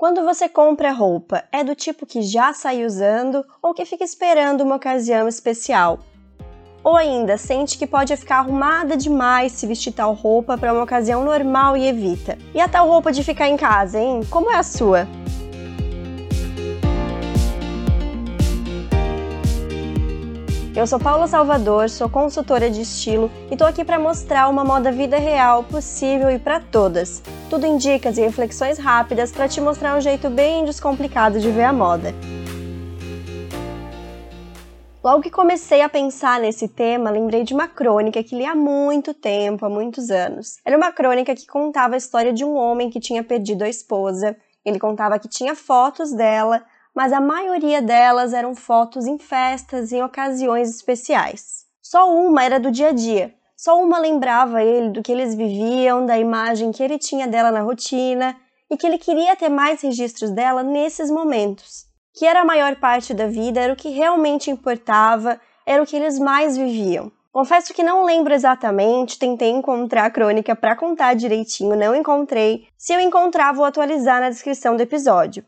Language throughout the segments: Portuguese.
Quando você compra roupa, é do tipo que já sai usando ou que fica esperando uma ocasião especial? Ou ainda sente que pode ficar arrumada demais se vestir tal roupa para uma ocasião normal e evita? E a tal roupa de ficar em casa, hein? Como é a sua? Eu sou Paula Salvador, sou consultora de estilo e tô aqui para mostrar uma moda vida real possível e para todas. Tudo em dicas e reflexões rápidas para te mostrar um jeito bem descomplicado de ver a moda. Logo que comecei a pensar nesse tema, lembrei de uma crônica que li há muito tempo, há muitos anos. Era uma crônica que contava a história de um homem que tinha perdido a esposa. Ele contava que tinha fotos dela, mas a maioria delas eram fotos em festas e em ocasiões especiais. Só uma era do dia a dia. Só uma lembrava ele do que eles viviam, da imagem que ele tinha dela na rotina e que ele queria ter mais registros dela nesses momentos. Que era a maior parte da vida, era o que realmente importava, era o que eles mais viviam. Confesso que não lembro exatamente, tentei encontrar a crônica para contar direitinho, não encontrei. Se eu encontrar, vou atualizar na descrição do episódio.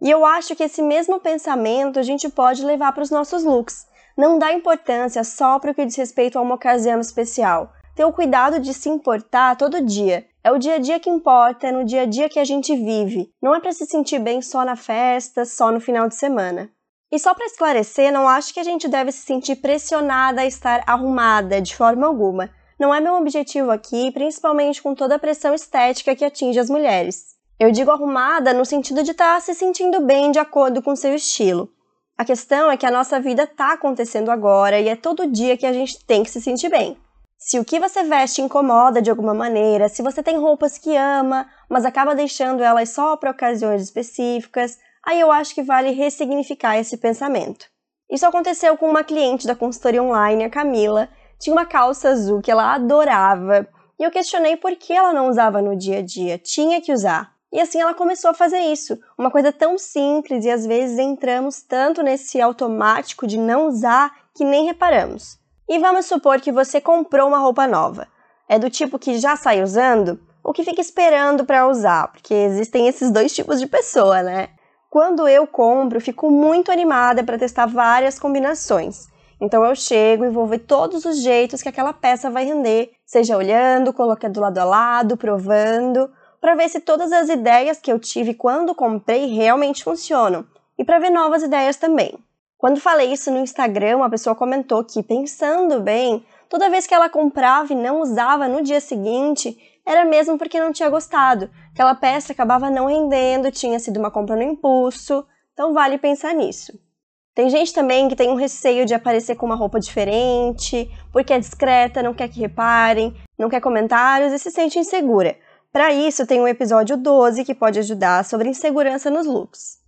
E eu acho que esse mesmo pensamento a gente pode levar para os nossos looks. Não dá importância só para o que diz respeito a uma ocasião especial. Ter o cuidado de se importar todo dia. É o dia a dia que importa, é no dia a dia que a gente vive. Não é para se sentir bem só na festa, só no final de semana. E só para esclarecer, não acho que a gente deve se sentir pressionada a estar arrumada de forma alguma. Não é meu objetivo aqui, principalmente com toda a pressão estética que atinge as mulheres. Eu digo arrumada no sentido de estar tá se sentindo bem de acordo com seu estilo. A questão é que a nossa vida está acontecendo agora e é todo dia que a gente tem que se sentir bem. Se o que você veste incomoda de alguma maneira, se você tem roupas que ama, mas acaba deixando elas só para ocasiões específicas, aí eu acho que vale ressignificar esse pensamento. Isso aconteceu com uma cliente da consultoria online, a Camila. Tinha uma calça azul que ela adorava e eu questionei por que ela não usava no dia a dia. Tinha que usar. E assim ela começou a fazer isso, uma coisa tão simples e às vezes entramos tanto nesse automático de não usar que nem reparamos. E vamos supor que você comprou uma roupa nova. É do tipo que já sai usando ou que fica esperando para usar, porque existem esses dois tipos de pessoa, né? Quando eu compro, fico muito animada para testar várias combinações. Então eu chego e vou ver todos os jeitos que aquela peça vai render, seja olhando, colocando lado a lado, provando para ver se todas as ideias que eu tive quando comprei realmente funcionam e para ver novas ideias também. Quando falei isso no Instagram, uma pessoa comentou que, pensando bem, toda vez que ela comprava e não usava no dia seguinte, era mesmo porque não tinha gostado. Aquela peça acabava não rendendo, tinha sido uma compra no impulso, então vale pensar nisso. Tem gente também que tem um receio de aparecer com uma roupa diferente, porque é discreta, não quer que reparem, não quer comentários e se sente insegura. Para isso, tem um episódio 12 que pode ajudar sobre insegurança nos looks.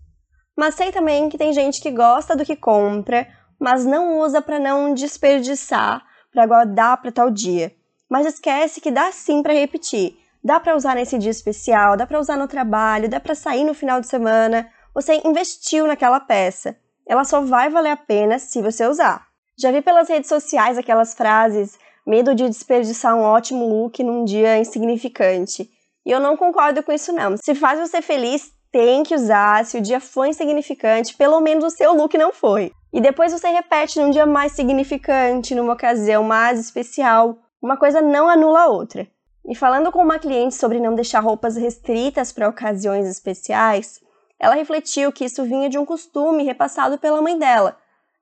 Mas sei também que tem gente que gosta do que compra, mas não usa para não desperdiçar, para guardar para tal dia. Mas esquece que dá sim para repetir. Dá para usar nesse dia especial, dá para usar no trabalho, dá para sair no final de semana. Você investiu naquela peça. Ela só vai valer a pena se você usar. Já vi pelas redes sociais aquelas frases medo de desperdiçar um ótimo look num dia insignificante. E eu não concordo com isso não. Se faz você feliz, tem que usar. Se o dia foi insignificante, pelo menos o seu look não foi. E depois você repete num dia mais significante, numa ocasião mais especial. Uma coisa não anula a outra. E falando com uma cliente sobre não deixar roupas restritas para ocasiões especiais, ela refletiu que isso vinha de um costume repassado pela mãe dela,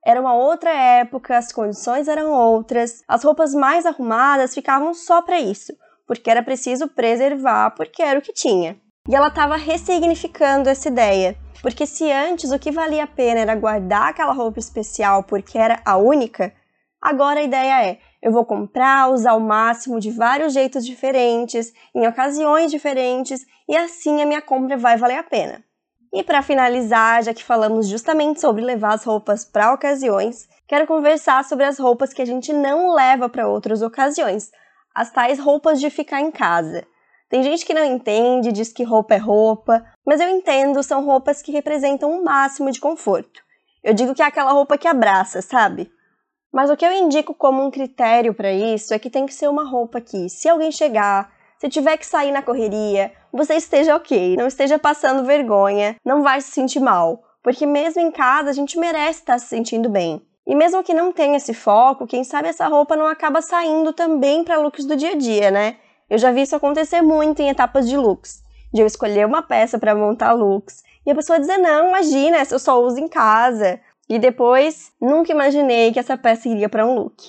era uma outra época, as condições eram outras, as roupas mais arrumadas ficavam só para isso, porque era preciso preservar, porque era o que tinha. E ela estava ressignificando essa ideia, porque se antes o que valia a pena era guardar aquela roupa especial porque era a única, agora a ideia é: eu vou comprar, usar o máximo de vários jeitos diferentes, em ocasiões diferentes, e assim a minha compra vai valer a pena. E para finalizar, já que falamos justamente sobre levar as roupas para ocasiões, quero conversar sobre as roupas que a gente não leva para outras ocasiões, as tais roupas de ficar em casa. Tem gente que não entende, diz que roupa é roupa, mas eu entendo, são roupas que representam um máximo de conforto. Eu digo que é aquela roupa que abraça, sabe? Mas o que eu indico como um critério para isso é que tem que ser uma roupa que, se alguém chegar, se tiver que sair na correria, você esteja ok, não esteja passando vergonha, não vai se sentir mal, porque mesmo em casa a gente merece estar se sentindo bem. E mesmo que não tenha esse foco, quem sabe essa roupa não acaba saindo também para looks do dia a dia, né? Eu já vi isso acontecer muito em etapas de looks. De eu escolher uma peça para montar looks e a pessoa dizer: Não, imagina, eu só uso em casa. E depois, nunca imaginei que essa peça iria para um look.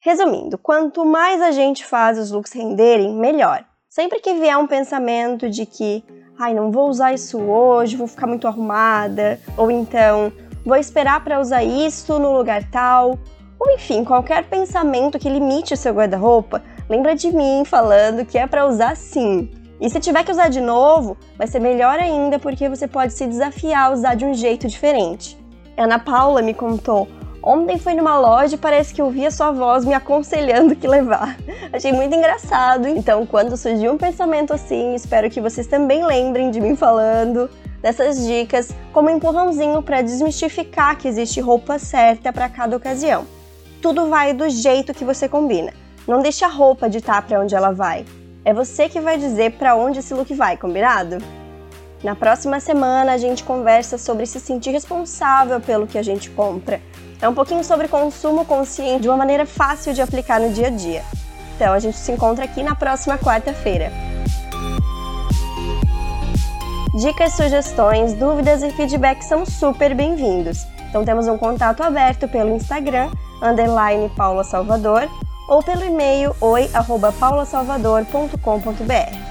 Resumindo, quanto mais a gente faz os looks renderem, melhor. Sempre que vier um pensamento de que, ai, não vou usar isso hoje, vou ficar muito arrumada, ou então, vou esperar para usar isso no lugar tal, ou enfim, qualquer pensamento que limite o seu guarda-roupa, lembra de mim falando que é para usar sim. E se tiver que usar de novo, vai ser melhor ainda porque você pode se desafiar a usar de um jeito diferente. Ana Paula me contou Ontem fui numa loja e parece que ouvi a sua voz me aconselhando que levar. Achei muito engraçado. Então, quando surgir um pensamento assim, espero que vocês também lembrem de mim falando dessas dicas como empurrãozinho para desmistificar que existe roupa certa para cada ocasião. Tudo vai do jeito que você combina. Não deixe a roupa ditar para onde ela vai. É você que vai dizer para onde esse look vai, combinado? Na próxima semana a gente conversa sobre se sentir responsável pelo que a gente compra. É um pouquinho sobre consumo consciente de uma maneira fácil de aplicar no dia a dia. Então a gente se encontra aqui na próxima quarta-feira. Dicas, sugestões, dúvidas e feedback são super bem-vindos. Então temos um contato aberto pelo Instagram, underline Paula Salvador, ou pelo e-mail oi.paulasalvador.com.br.